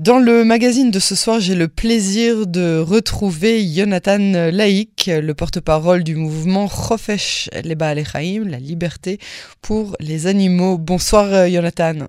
Dans le magazine de ce soir, j'ai le plaisir de retrouver Jonathan Laïk, le porte-parole du mouvement Chofesh Leba Alechaim, la liberté pour les animaux. Bonsoir Jonathan.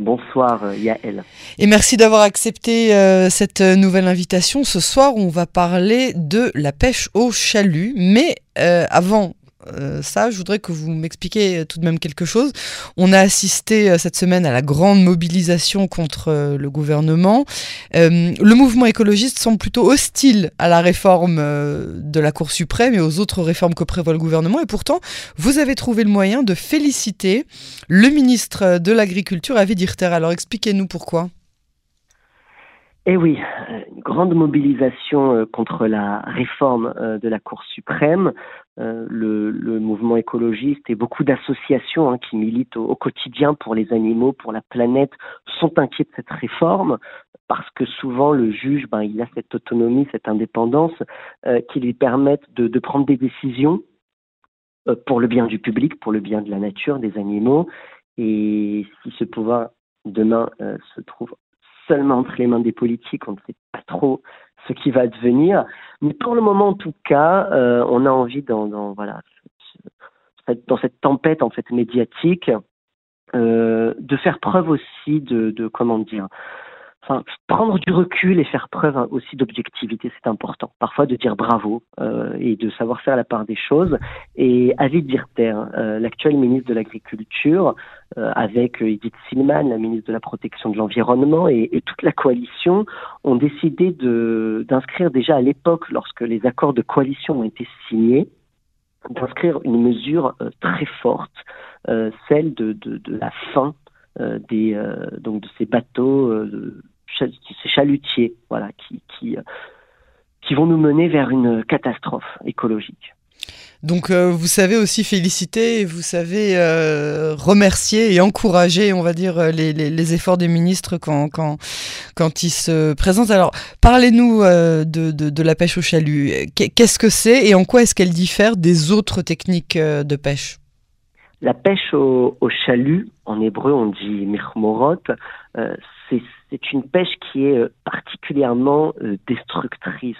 Bonsoir Yael. Et merci d'avoir accepté euh, cette nouvelle invitation. Ce soir, on va parler de la pêche au chalut. Mais euh, avant euh, ça, je voudrais que vous m'expliquiez tout de même quelque chose. On a assisté cette semaine à la grande mobilisation contre le gouvernement. le mouvement écologiste semble plutôt hostile à la réforme de la Cour suprême et aux autres réformes que prévoit le gouvernement. Et pourtant, vous avez trouvé le moyen de féliciter le ministre de l'Agriculture, Avid Hirter. Alors expliquez-nous pourquoi. Eh oui, une grande mobilisation contre la réforme de la Cour suprême. Euh, le, le, mouvement écologiste et beaucoup d'associations hein, qui militent au, quotidien pour les animaux, pour la planète, sont inquiets de cette réforme parce que souvent le juge, ben, il a cette autonomie, cette indépendance euh, qui lui permettent de, prendre des décisions euh, pour le bien du public, pour le bien de la nature, des animaux. Et si ce pouvoir demain se trouve seulement entre les mains des politiques, on ne sait pas trop ce qui va devenir. Mais pour le moment, en tout cas, euh, on a envie dans, voilà dans cette tempête en fait médiatique euh, de faire preuve aussi de comment dire enfin, prendre du recul et faire preuve aussi d'objectivité, c'est important. Parfois de dire bravo euh, et de savoir faire la part des choses. Et Avid Dirter, euh, l'actuel ministre de l'Agriculture, euh, avec Edith Silman, la ministre de la Protection de l'Environnement, et, et, toute la coalition, ont décidé de, d'inscrire déjà à l'époque, lorsque les accords de coalition ont été signés, d'inscrire une mesure euh, très forte, euh, celle de, de, de, la fin des donc de ces bateaux ces chalutiers, voilà, qui, qui, euh, vont nous mener vers une catastrophe écologique. Donc euh, vous savez aussi féliciter, vous savez euh, remercier et encourager, on va dire, les, efforts des ministres quand, quand, quand ils se présentent. Alors parlez-nous euh, de, de, de, la pêche au chalut. Qu'est-ce que c'est et en quoi est-ce qu'elle diffère des autres techniques de pêche? La pêche au, chalut, en hébreu on dit mirmorot, c'est c'est une pêche qui est euh, particulièrement euh, destructrice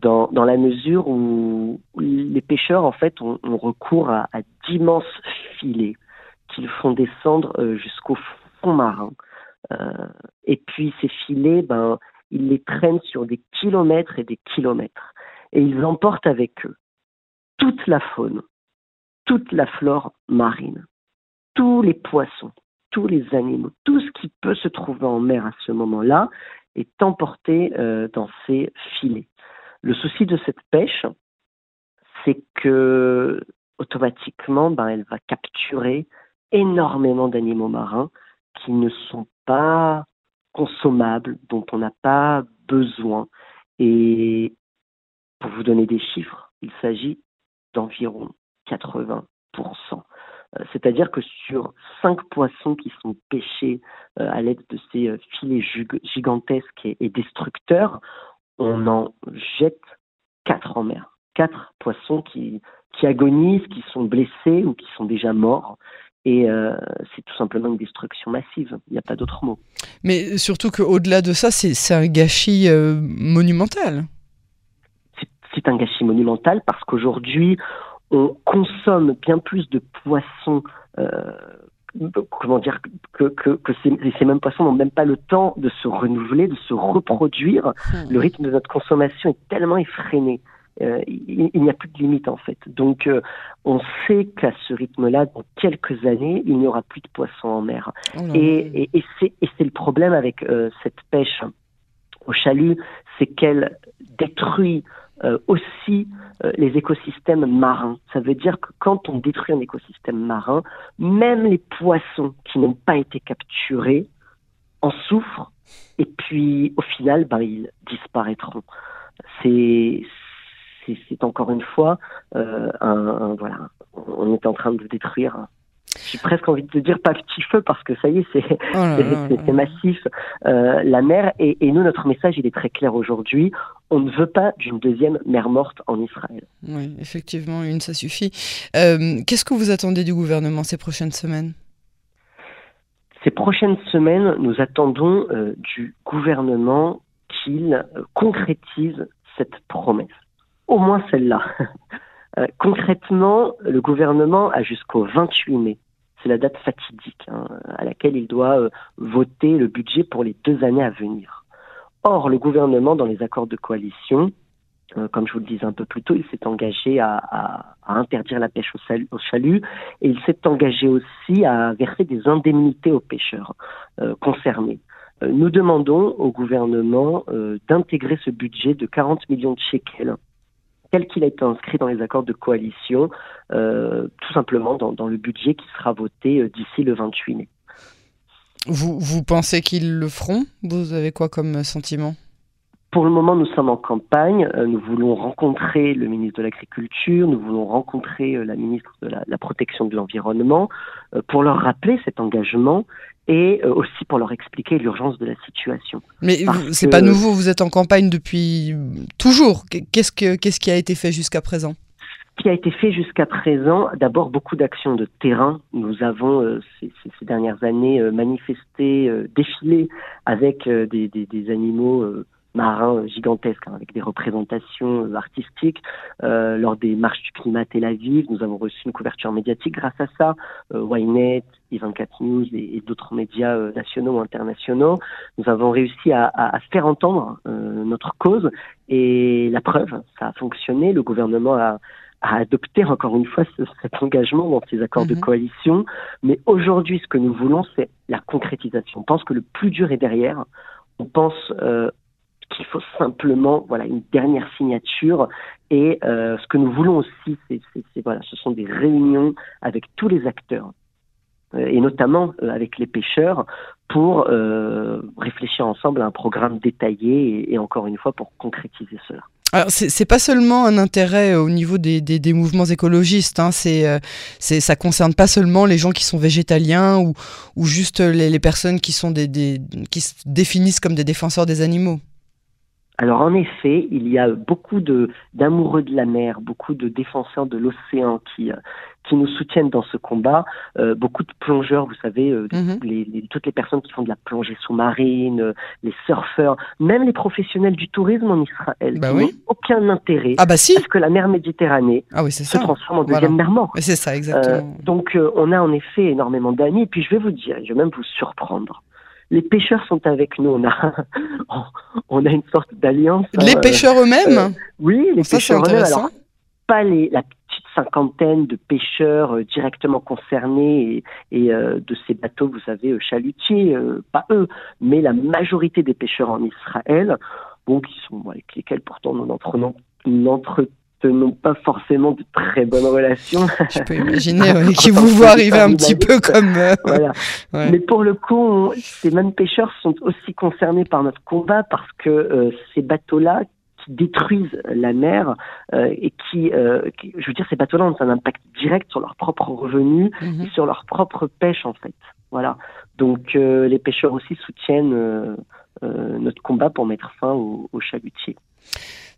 dans, la mesure où les pêcheurs en fait ont, recours à, d'immenses filets qu'ils font descendre euh, jusqu'au fond marin. Euh, et puis ces filets, ben, ils les traînent sur des kilomètres et des kilomètres. Et ils emportent avec eux toute la faune, toute la flore marine, tous les poissons, tous les animaux, tout ce qui peut se trouver en mer à ce moment-là est emporté euh, dans ces filets. Le souci de cette pêche, c'est que automatiquement, ben, elle va capturer énormément d'animaux marins qui ne sont pas consommables, dont on n'a pas besoin. Et pour vous donner des chiffres, il s'agit d'environ 80%. Euh, c'est-à-dire que sur cinq poissons qui sont pêchés euh, à l'aide de ces euh, filets gigantesques et, destructeurs, on en jette quatre en mer. Quatre poissons qui, qui agonisent, qui sont blessés ou qui sont déjà morts. Et euh, c'est tout simplement une destruction massive. Il n'y a pas d'autre mot. Mais surtout qu'au-delà de ça, c'est un gâchis euh, monumental. C'est un gâchis monumental parce qu'aujourd'hui, on consomme bien plus de poissons. Euh, comment dire que, que, que ces, ces, mêmes poissons n'ont même pas le temps de se renouveler, de se reproduire. Hmm. Le rythme de notre consommation est tellement effréné. Euh, il, il n'y a plus de limite en fait. Donc euh, on sait qu'à ce rythme-là, dans quelques années, il n'y aura plus de poissons en mer. Oh et, et, et c'est le problème avec euh, cette pêche au chalut, c'est qu'elle détruit euh, aussi euh, les écosystèmes marins. Ça veut dire que quand on détruit un écosystème marin, même les poissons qui n'ont pas été capturés en souffrent et puis au final, ben, ils disparaîtront. C'est encore une fois euh, un, voilà, on est en train de détruire j'ai presque envie de te dire pas petit feu parce que ça y est, c'est oh massif, euh, la mer. Et, et, nous, notre message, il est très clair aujourd'hui. On ne veut pas d'une deuxième mer morte en Israël. Oui, effectivement, une, ça suffit. Euh, Qu'est-ce que vous attendez du gouvernement ces prochaines semaines? Ces prochaines semaines, nous attendons du gouvernement qu'il concrétise cette promesse. Au moins celle-là. concrètement, le gouvernement a jusqu'au 28 mai c'est la date fatidique hein, à laquelle il doit euh, voter le budget pour les deux années à venir. Or, le gouvernement, dans les accords de coalition, euh, comme je vous le disais un peu plus tôt, il s'est engagé à, interdire la pêche au, chalut et il s'est engagé aussi à verser des indemnités aux pêcheurs euh, concernés. nous demandons au gouvernement d'intégrer ce budget de 40 millions de shekels tel qu'il a été inscrit dans les accords de coalition, euh, tout simplement dans, le budget qui sera voté euh, d'ici le 28 mai. Vous, vous pensez qu'ils le feront? Vous avez quoi comme sentiment? Pour le moment, nous sommes en campagne. Euh, nous voulons rencontrer le ministre de l'Agriculture, nous voulons rencontrer la ministre de la, Protection de l'Environnement pour leur rappeler cet engagement et euh, aussi pour leur expliquer l'urgence de la situation. Mais c'est pas nouveau, vous êtes en campagne depuis toujours. Qu'est-ce, que, qu'est-ce qui a été fait jusqu'à présent? Ce qui a été fait jusqu'à présent, d'abord beaucoup d'actions de terrain. Nous avons euh, ces, ces, dernières années euh, manifesté, défilé avec des, des, des, animaux marins gigantesques hein, avec des représentations euh, artistiques. Euh, lors des marches du climat Tel Aviv, nous avons reçu une couverture médiatique grâce à ça. Euh, Ynet, I24 News et, d'autres médias euh, nationaux ou internationaux. Nous avons réussi à, à, faire entendre notre cause et la preuve, ça a fonctionné. Le gouvernement a, a adopté encore une fois cet engagement dans ses accords de mhm. coalition. Mais aujourd'hui, ce que nous voulons, c'est la concrétisation. On pense que le plus dur est derrière. On pense euh, qu'il faut simplement voilà une dernière signature et euh, ce que nous voulons aussi c'est voilà ce sont des réunions avec tous les acteurs euh, et notamment euh, avec les pêcheurs pour réfléchir ensemble à un programme détaillé et, encore une fois pour concrétiser cela. Alors c'est pas seulement un intérêt au niveau des, des, mouvements écologistes, hein, c'est ça concerne pas seulement les gens qui sont végétaliens ou, ou juste les, personnes qui sont des qui se définissent comme des défenseurs des animaux. Alors en effet, il y a beaucoup de d'amoureux de la mer, beaucoup de défenseurs de l'océan qui euh, qui nous soutiennent dans ce combat. Euh, beaucoup de plongeurs, vous savez, euh, mhm. les, toutes les personnes qui font de la plongée sous-marine, les surfeurs, même les professionnels du tourisme en Israël, bah qui n'ont aucun intérêt ah bah si. à ce que la mer Méditerranée ah oui, se transforme en deuxième mer morte. C'est ça, exactement. donc on a en effet énormément d'amis. Et puis je vais vous dire, je vais même vous surprendre les pêcheurs sont avec nous. On a, on a une sorte d'alliance. Les euh, pêcheurs eux-mêmes euh, Oui, les pêcheurs eux-mêmes. Alors, pas les, la petite cinquantaine de pêcheurs euh, directement concernés et, de ces bateaux, vous savez, chalutiers, pas eux, mais la majorité des pêcheurs en Israël, bon, qui sont avec lesquels pourtant nous n'entretenons n'ont pas forcément de très bonnes relations. Je peux imaginer qui vous voient arriver un petit peu comme. Euh, voilà. Mais pour le coup, ces mêmes pêcheurs sont aussi concernés par notre combat parce que euh, ces bateaux-là qui détruisent la mer euh, et qui, je veux dire, ces bateaux-là ont un impact direct sur leurs propres revenus mhm. et sur leur propre pêche en fait. Voilà. Donc les pêcheurs aussi soutiennent notre combat pour mettre fin aux au chalutiers.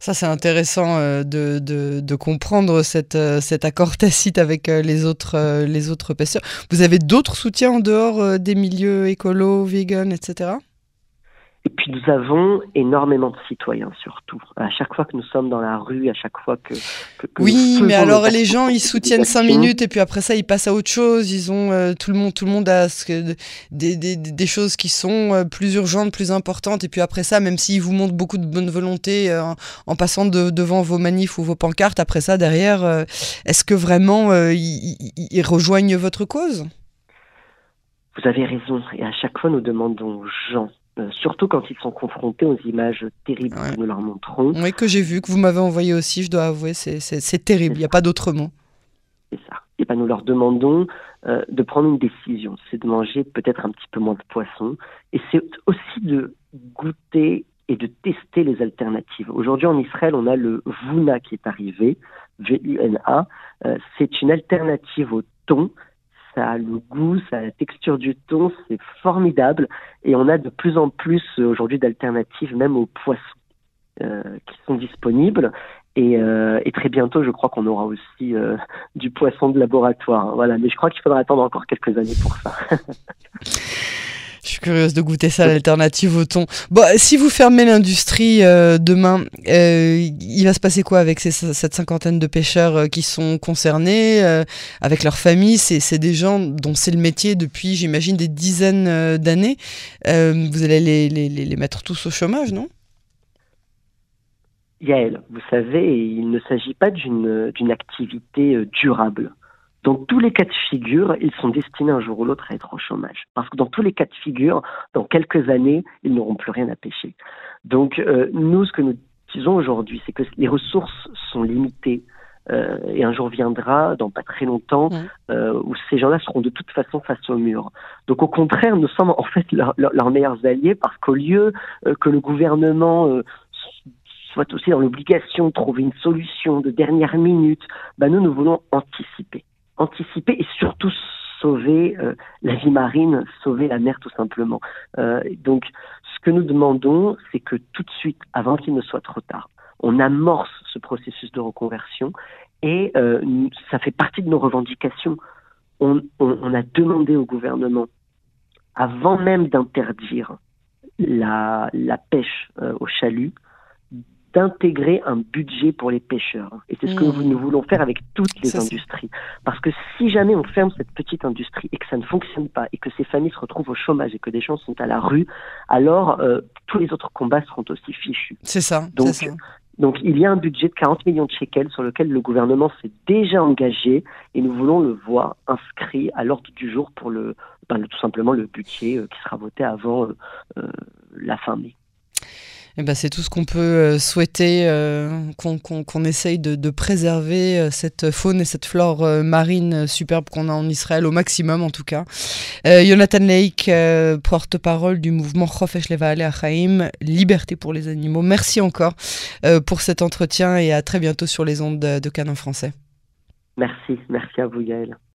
Ça, c'est intéressant euh, de, de, comprendre cette, euh, cet accord tacite avec euh, les autres, les autres pêcheurs. Vous avez d'autres soutiens en dehors des milieux écolos, vegan, etc. Et puis nous avons énormément de citoyens surtout. À chaque fois que nous sommes dans la rue, à chaque fois que... oui, mais alors les gens, ils soutiennent cinq minutes et puis après ça, ils passent à autre chose. Ils ont euh, tout le monde, tout le monde a ce des, des, des, choses qui sont euh, plus urgentes, plus importantes. Et puis après ça, même s'ils vous montrent beaucoup de bonne volonté euh, en passant devant vos manifs ou vos pancartes, après ça, derrière, est-ce que vraiment ils, rejoignent votre cause? Vous avez raison. Et à chaque fois, nous demandons aux gens surtout quand ils sont confrontés aux images terribles que nous leur montrons. Oui, que j'ai vu, que vous m'avez envoyé aussi, je dois avouer, c'est terrible, il n'y a pas d'autre mot. C'est ça. Et ben, nous leur demandons euh, de prendre une décision, c'est de manger peut-être un petit peu moins de poisson, et c'est aussi de goûter et de tester les alternatives. Aujourd'hui en Israël, on a le Vuna qui est arrivé, V-U-N-A, euh, c'est une alternative au thon, ça a le goût, ça a la texture du thon, c'est formidable. Et on a de plus en plus euh, aujourd'hui d'alternatives, même aux poissons. Euh, qui sont disponibles Et, et, très bientôt, je crois qu'on aura aussi du poisson de laboratoire. Voilà, mais je crois qu'il faudra attendre encore quelques années pour ça. Je suis curieuse de goûter ça, l'alternative au thon. Bon, si vous fermez l'industrie euh, demain, euh, il va se passer quoi avec ces, cette cinquantaine de pêcheurs euh, qui sont concernés, avec leurs familles? C'est des gens dont c'est le métier depuis, j'imagine, des dizaines d'années. vous allez les, les, les, mettre tous au chômage, non? Yael, vous savez, il ne s'agit pas d'une activité durable dans tous les cas de figure, ils sont destinés un jour ou l'autre à être au chômage. Parce que dans tous les cas de figure, dans quelques années, ils n'auront plus rien à pêcher. Donc euh, nous, ce que nous disons aujourd'hui, c'est que les ressources sont limitées. Euh, et un jour viendra, dans pas très longtemps, euh, où ces gens-là seront de toute façon face au mur. Donc au contraire, nous sommes en fait leurs meilleurs alliés parce qu'au lieu que le gouvernement soit aussi dans l'obligation de trouver une solution de dernière minute, bah nous, nous voulons anticiper anticiper et surtout sauver euh, la vie marine, sauver la mer tout simplement. Euh, donc, ce que nous demandons, c'est que tout de suite, avant qu'il ne soit trop tard, on amorce ce processus de reconversion et euh, ça fait partie de nos revendications. On, a demandé au gouvernement, avant même d'interdire la, pêche au chalut, d'intégrer un budget pour les pêcheurs. Et c'est ce que mmh. nous voulons faire avec toutes les industries. Parce que si jamais on ferme cette petite industrie et que ça ne fonctionne pas et que ces familles se retrouvent au chômage et que des gens sont à la rue, alors euh, tous les autres combats seront aussi fichus. C'est ça. Donc, ça. donc il y a un budget de 40 millions de shekels sur lequel le gouvernement s'est déjà engagé et nous voulons le voir inscrit à l'ordre du jour pour le, ben, tout simplement le budget euh, qui sera voté avant euh, la fin mai. Eh ben, c'est tout ce qu'on peut euh, souhaiter, euh, qu'on essaye de, préserver euh, cette faune et cette flore marine superbe qu'on a en Israël au maximum en tout cas. Jonathan Lake, porte-parole du mouvement Chofesh Levaale Achaim, Liberté pour les animaux. Merci encore pour cet entretien et à très bientôt sur les ondes de, de Canon français. Merci, merci à vous Gaël.